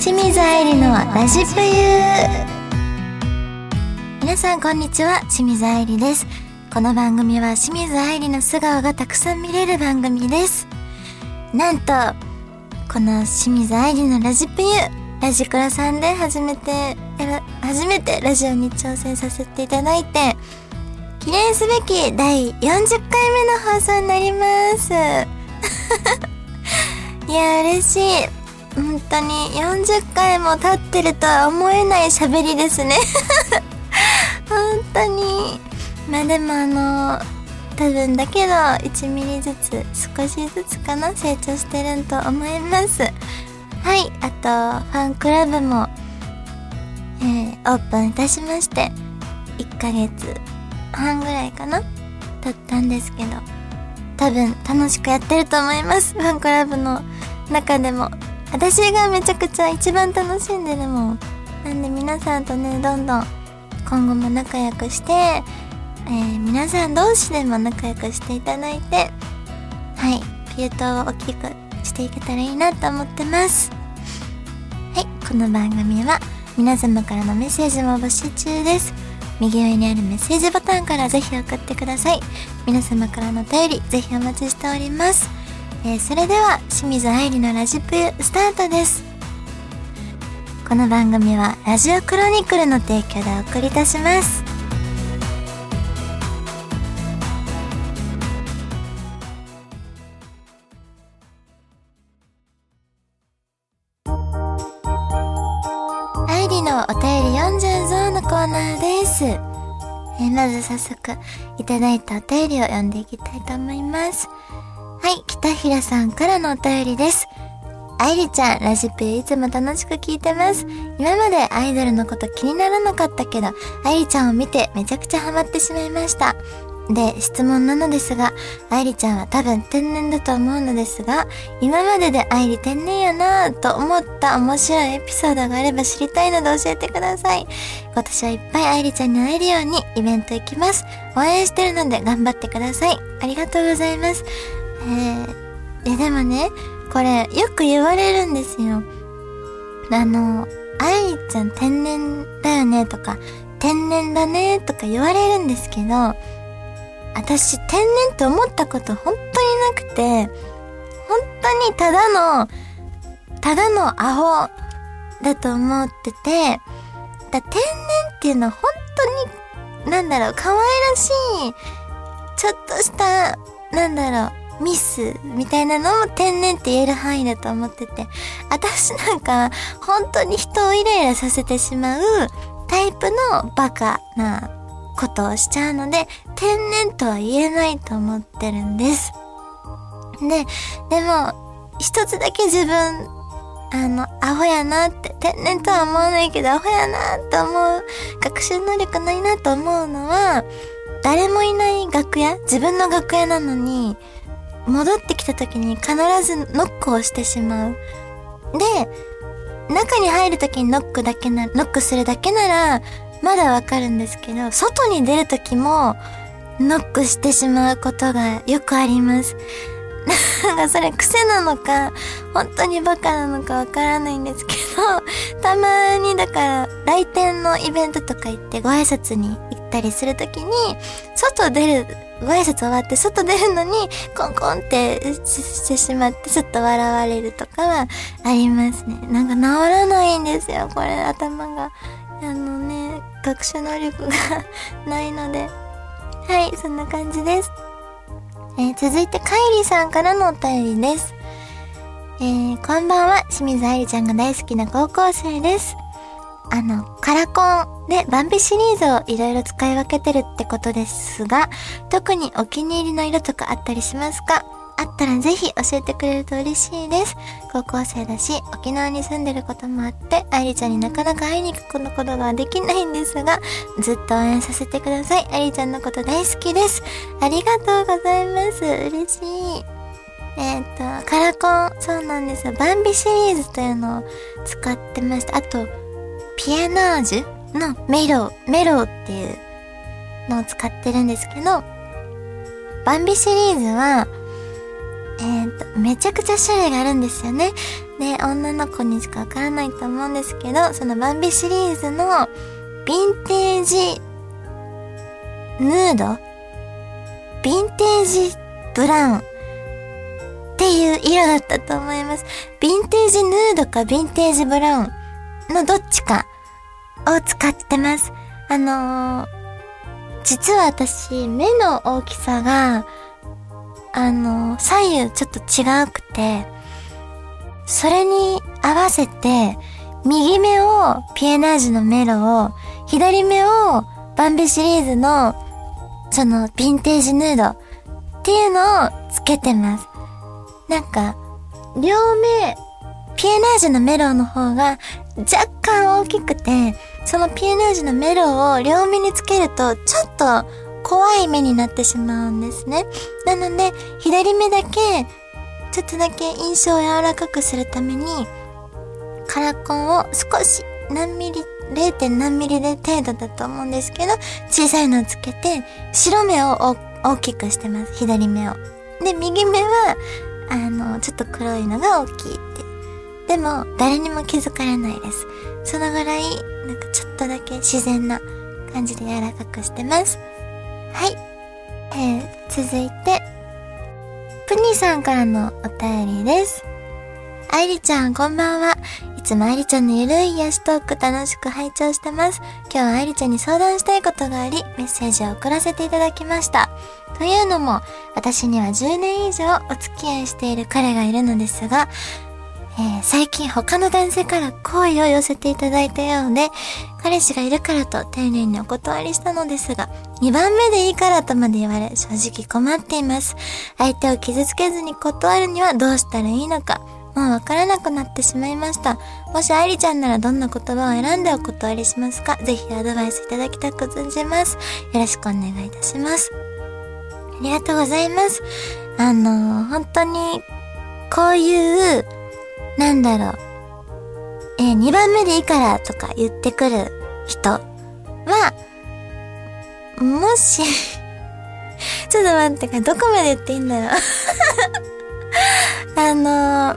清水愛理のラジプユ皆さんこんにちは。清水愛理です。この番組は清水愛理の素顔がたくさん見れる番組です。なんとこの清水愛理のラジプユラジクラさんで初めて初めてラジオに挑戦させていただいて記念すべき第40回目の放送になります。いや嬉しい。本当に40回も経ってるとは思えない喋りですね。本当に。まあでもあの多分だけど1ミリずつ少しずつかな成長してるんと思います。はいあとファンクラブも、えー、オープンいたしまして1ヶ月半ぐらいかな経ったんですけど多分楽しくやってると思います。ファンクラブの中でも。私がめちゃくちゃ一番楽しんでるもん。なんで皆さんとねどんどん今後も仲良くして、えー、皆さん同士でも仲良くしていただいてはいピュートを大きくしていけたらいいなと思ってます。はいこの番組は皆様からのメッセージも募集中です。右上にあるメッセージボタンからぜひ送ってください。皆様からのお便りぜひお待ちしております。えー、それでは清水愛理のラジプスタートです。この番組はラジオクロニクルの提供でお送りいたします。愛理のお便り読んじゃうぞのコーナーです、えー、まず早速いただいたお便りを読んでいきたいと思います。はい、北平さんからのお便りです。愛理ちゃん、ラジプいつも楽しく聞いてます。今までアイドルのこと気にならなかったけど、愛理ちゃんを見てめちゃくちゃハマってしまいました。で、質問なのですが、愛理ちゃんは多分天然だと思うのですが、今までで愛理天然やなぁと思った面白いエピソードがあれば知りたいので教えてください。今年はいっぱい愛理ちゃんに会えるようにイベント行きます。応援してるので頑張ってください。ありがとうございます。えー、でもね、これよく言われるんですよ。あの、愛ちゃん天然だよねとか、天然だねとか言われるんですけど、私天然って思ったこと本当になくて、本当にただの、ただのアホだと思ってて、だ天然っていうのは本当に、なんだろう、可愛らしい、ちょっとした、なんだろう、ミスみたいなのも天然って言える範囲だと思ってて、私なんか本当に人をイライラさせてしまうタイプのバカなことをしちゃうので、天然とは言えないと思ってるんです。で、でも、一つだけ自分、あの、アホやなって、天然とは思わないけど、アホやなって思う、学習能力ないなと思うのは、誰もいない楽屋自分の楽屋なのに、戻ってきた時に必ずノックをしてしまう。で、中に入る時にノックだけな、ノックするだけなら、まだわかるんですけど、外に出る時も、ノックしてしまうことがよくあります。なんかそれ癖なのか、本当にバカなのかわからないんですけど、たまにだから来店のイベントとか行ってご挨拶に行ったりするときに、外出るご挨拶終わって外出るのにコンコンってしてしまってちょっと笑われるとかはありますね。なんか治らないんですよ、これ頭が。あのね、学習能力が ないので。はい、そんな感じです。えー、続いて、カイリさんからのお便りです。えー、こんばんは、清水愛理ちゃんが大好きな高校生です。あの、カラコンでバンビシリーズをいろいろ使い分けてるってことですが、特にお気に入りの色とかあったりしますか？あったらぜひ教えてくれると嬉しいです。高校生だし、沖縄に住んでることもあって、愛理ちゃんになかなか会いに行くことができないんですが、ずっと応援させてください。愛理ちゃんのこと大好きです。ありがとうございます。嬉しい。えっ、ー、と、カラコン、そうなんですよ。バンビシリーズというのを使ってました。あと、ピアナージュのメロ、メロっていうのを使ってるんですけど、バンビシリーズは、えっ、と、めちゃくちゃ種類があるんですよね。で、女の子にしかわからないと思うんですけど、そのバンビシリーズのヴィンテージヌードヴィンテージブラウンっていう色だったと思います。ヴィンテージヌードかヴィンテージブラウンのどっちかを使ってます。あのー、実は私、目の大きさが、あのー、左右ちょっと違うくて、それに合わせて、右目をピエナージュのメロを、左目をバンビシリーズの、その、ヴィンテージヌードっていうのをつけてます。なんか、両目、ピエナージュのメロの方が若干大きくて、そのピエナージュのメロを両目につけると、ちょっと怖い目になってしまうんですね。なので、左目だけ、ちょっとだけ印象を柔らかくするために、カラコンを少し何ミリ、0. 何ミリで程度だと思うんですけど、小さいのをつけて、白目を大きくしてます。左目を。で、右目は、あの、ちょっと黒いのが大きいっ。でも、誰にも気づかれないです。そのぐらい、なんかちょっとだけ自然な感じで柔らかくしてます。はい。えー、続いて、プニさんからのお便りです。愛理ちゃん、こんばんは。いつも愛理ちゃんのゆるい癒しトーク楽しく拝聴してます。今日は愛理ちゃんに相談したいことがあり、メッセージを送らせていただきました。というのも、私には10年以上お付き合いしている彼がいるのですが、えー、最近他の男性から好意を寄せていただいたようで、彼氏がいるからと丁寧にお断りしたのですが、2番目でいいからとまで言われ、正直困っています。相手を傷つけずに断るにはどうしたらいいのか、もうわからなくなってしまいました。もし愛理ちゃんならどんな言葉を選んでお断りしますかぜひアドバイスいただきたく存じます。よろしくお願いいたします。ありがとうございます。あの、本当に、こういう、なんだろう、えー、2番目でいいからとか言ってくる人は、もし ちょっと待ってか、どこまで言っていいんだろう あの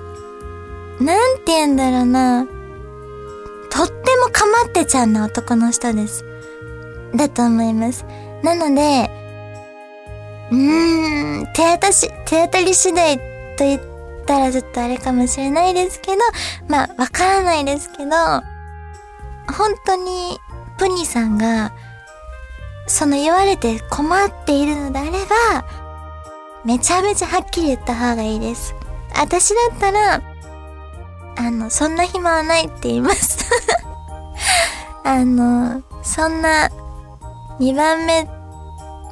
ー、なんて言うんだろうな。とってもかまってちゃんな男の人です。だと思います。なので、うーん、手当たし、手当たり次第と言ってったらちょっとあれかもしれないですけど、まあ、わからないですけど、本当に、プニさんが、その言われて困っているのであれば、めちゃめちゃはっきり言った方がいいです。私だったら、あの、そんな暇はないって言います あの、そんな、2番目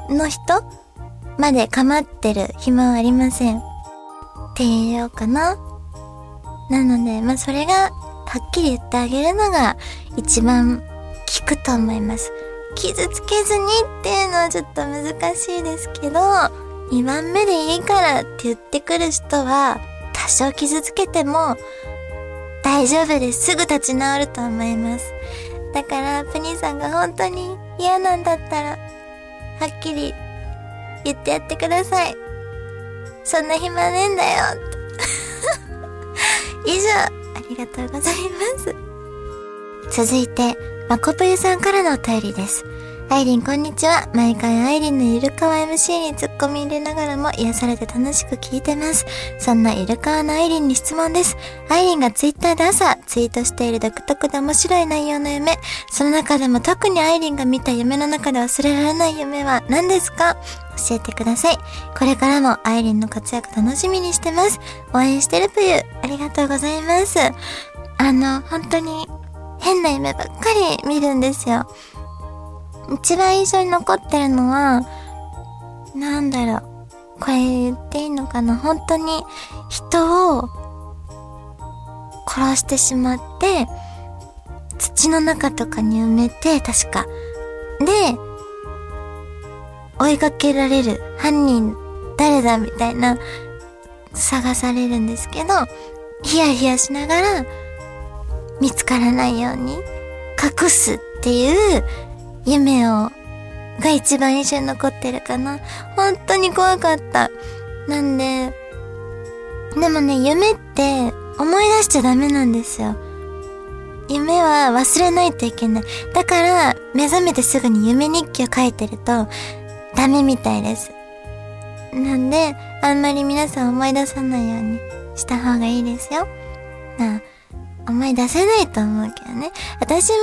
の人まで構ってる暇はありません。って言えようかな。なので、まあ、それが、はっきり言ってあげるのが、一番効くと思います。傷つけずにっていうのはちょっと難しいですけど、2番目でいいからって言ってくる人は、多少傷つけても、大丈夫です。すぐ立ち直ると思います。だから、プニーさんが本当に嫌なんだったら、はっきり言ってやってください。そんな暇ねえんだよ。以上、ありがとうございます。続いて、まこぷゆさんからのお便りです。アイリンこんにちは。毎回アイリンのゆるかわ MC に突っ込み入れながらも癒されて楽しく聞いてます。そんなゆるかわのアイリンに質問です。アイリンがツイッターで朝ツイートしている独特で面白い内容の夢。その中でも特にアイリンが見た夢の中で忘れられない夢は何ですか？教えてください。これからもアイリンの活躍楽しみにしてます。応援してるぷゆ。ありがとうございます。あの、本当に変な夢ばっかり見るんですよ。一番印象に残ってるのは、なんだろう。これ言っていいのかな本当に人を殺してしまって、土の中とかに埋めて、確か。で、追いかけられる。犯人誰だみたいな、探されるんですけど、ヒヤヒヤしながら、見つからないように隠すっていう夢を、が一番印象に残ってるかな。本当に怖かった。なんで、でもね、夢って思い出しちゃダメなんですよ。夢は忘れないといけない。だから、目覚めてすぐに夢日記を書いてると、ダメみたいです。なんで、あんまり皆さん思い出さないようにした方がいいですよ。まあ、思い出せないと思うけどね。私も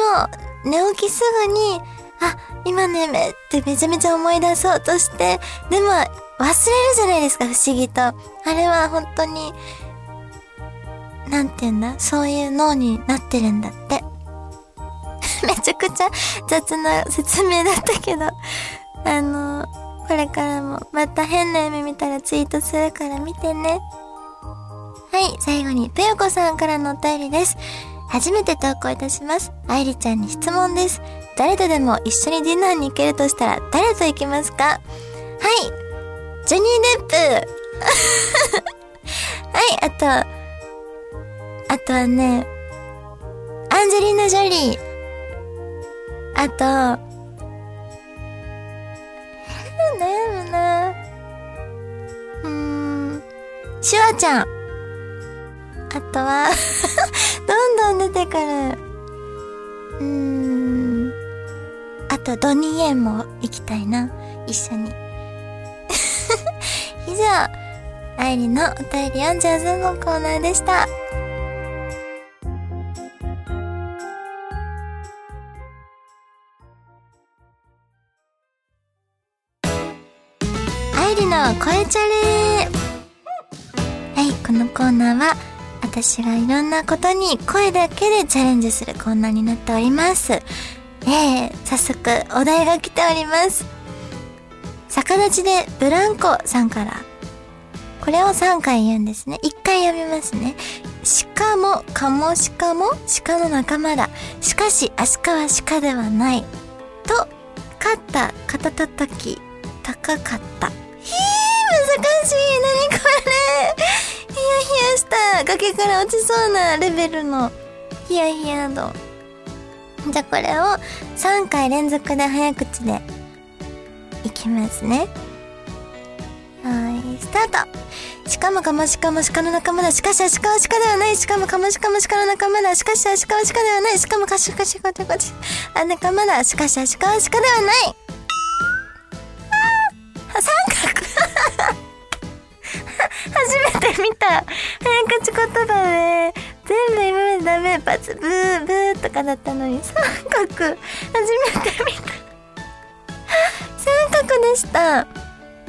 寝起きすぐに、あ、今の夢ってめちゃめちゃ思い出そうとして、でも忘れるじゃないですか、不思議と。あれは本当に、なんて言うんだ？そういう脳になってるんだって。めちゃくちゃ雑な説明だったけど、あの、これからもまた変な夢見たらツイートするから見てね。はい、最後に、ぷよこさんからのお便りです。初めて投稿いたします。愛理ちゃんに質問です。誰とでも一緒にディナーに行けるとしたら誰と行きますか？はい、ジョニー・デップ はい、あと、あとはね、アンジェリーナ・ジョリー。あと、悩むなうーん、シュワちゃん。あとは、どんどん出てくる。うん。と、ドニーエンも行きたいな。一緒に。以上、愛理のお便り読んじゃうぞのコーナーでした。愛理の声チャレはい、このコーナーは、私がいろんなことに声だけでチャレンジするコーナーになっております。えー、早速お題が来ております。逆立ちでブランコさんから。これを3回言うんですね。1回読みますね。しかも、かもしかも、鹿の仲間だ。しかし、アシカは鹿ではない。と、勝った、肩たたき、高かった。ひー、難しい。何これ。ヒヤヒヤした。崖から落ちそうなレベルのヒヤヒヤ度。じゃあこれを3回連続で早口でいきますね。はい、スタートしかもかもしかも鹿の仲間だ。しかしアシカは鹿ではない。しかもかもしかも鹿の仲間だ。しかしアシカは鹿ではない。しかもかしかしかしかしあ仲間だ。しかしアシカは鹿ではない。あ三角初めて見た早口言葉で全部今までダメバツブーブーとかだったのに三角初めて見た。三角でした。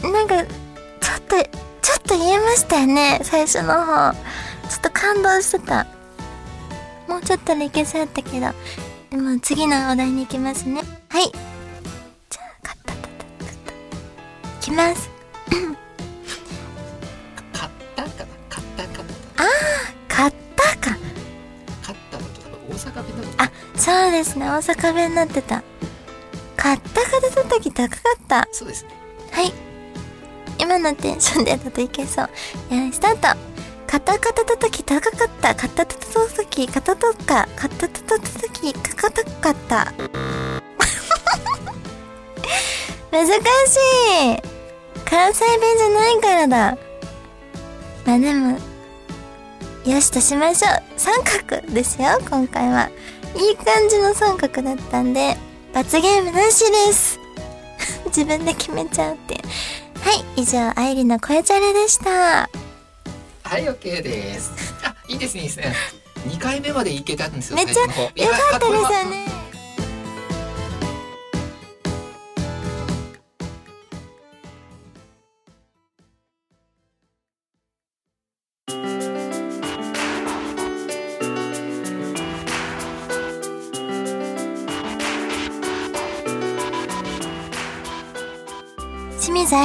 なんかちょっとちょっと言えましたよね最初の方。ちょっと感動してた。もうちょっとでいけそうやったけど。でも次のお題に行きますね。はい。じゃあカッタタタタタいきます買ったかな買ったかな。買っ阪弁だとあそうですね。大阪弁になってた。買った肩たたき高かった。そうですね。はい。今のテンションでだといけそう。よいスタート。カタカタたたき高かった。カタタタたたきカタタカカタタタたたきかかたかった。難しい。関西弁じゃないからだ。まあでもよしとしましょう。三角ですよ今回は。いい感じの三角だったんで罰ゲームなしです。自分で決めちゃうって。はい以上愛理の声チャレでした。はい OK です。あいいですねいいですね。2回目までいけたんですよめっちゃよかったですよね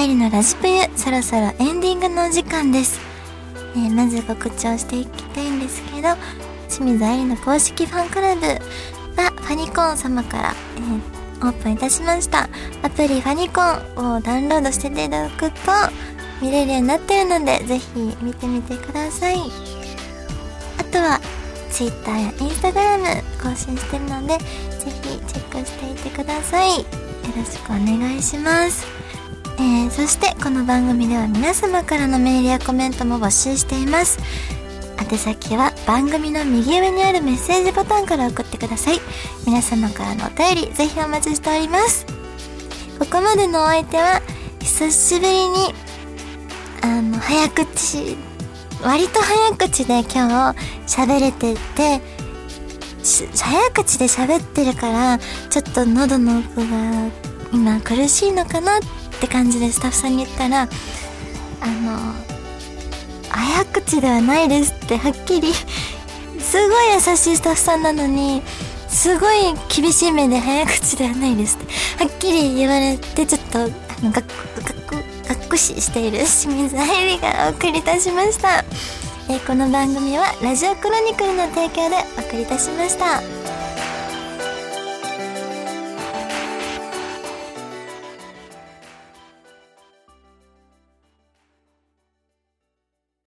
清水愛理のラジプユそろそろエンディングのお時間です、えーまず告知をしていきたいんですけど清水愛理の公式ファンクラブがファニコン様から、えーオープンいたしました。アプリファニコンをダウンロードしていただくと見れるようになってるのでぜひ見てみてください。あとは Twitter や Instagram 更新してるのでぜひチェックしていてください。よろしくお願いします。えー、そしてこの番組では皆様からのメールやコメントも募集しています。宛先は番組の右上にあるメッセージボタンから送ってください。皆様からのお便りぜひお待ちしております。ここまでのお相手は久しぶりにあの早口割と早口で今日喋れてて早口で喋ってるからちょっと喉の奥が今苦しいのかなってって感じでスタッフさんに言ったらあの早口ではないですってはっきり すごい優しいスタッフさんなのにすごい厳しい目で早口ではないですってはっきり言われてちょっとあのがっがっくししている清水愛理がお送りいたしました、えー、この番組はラジオクロニクルの提供でお送りいたしました。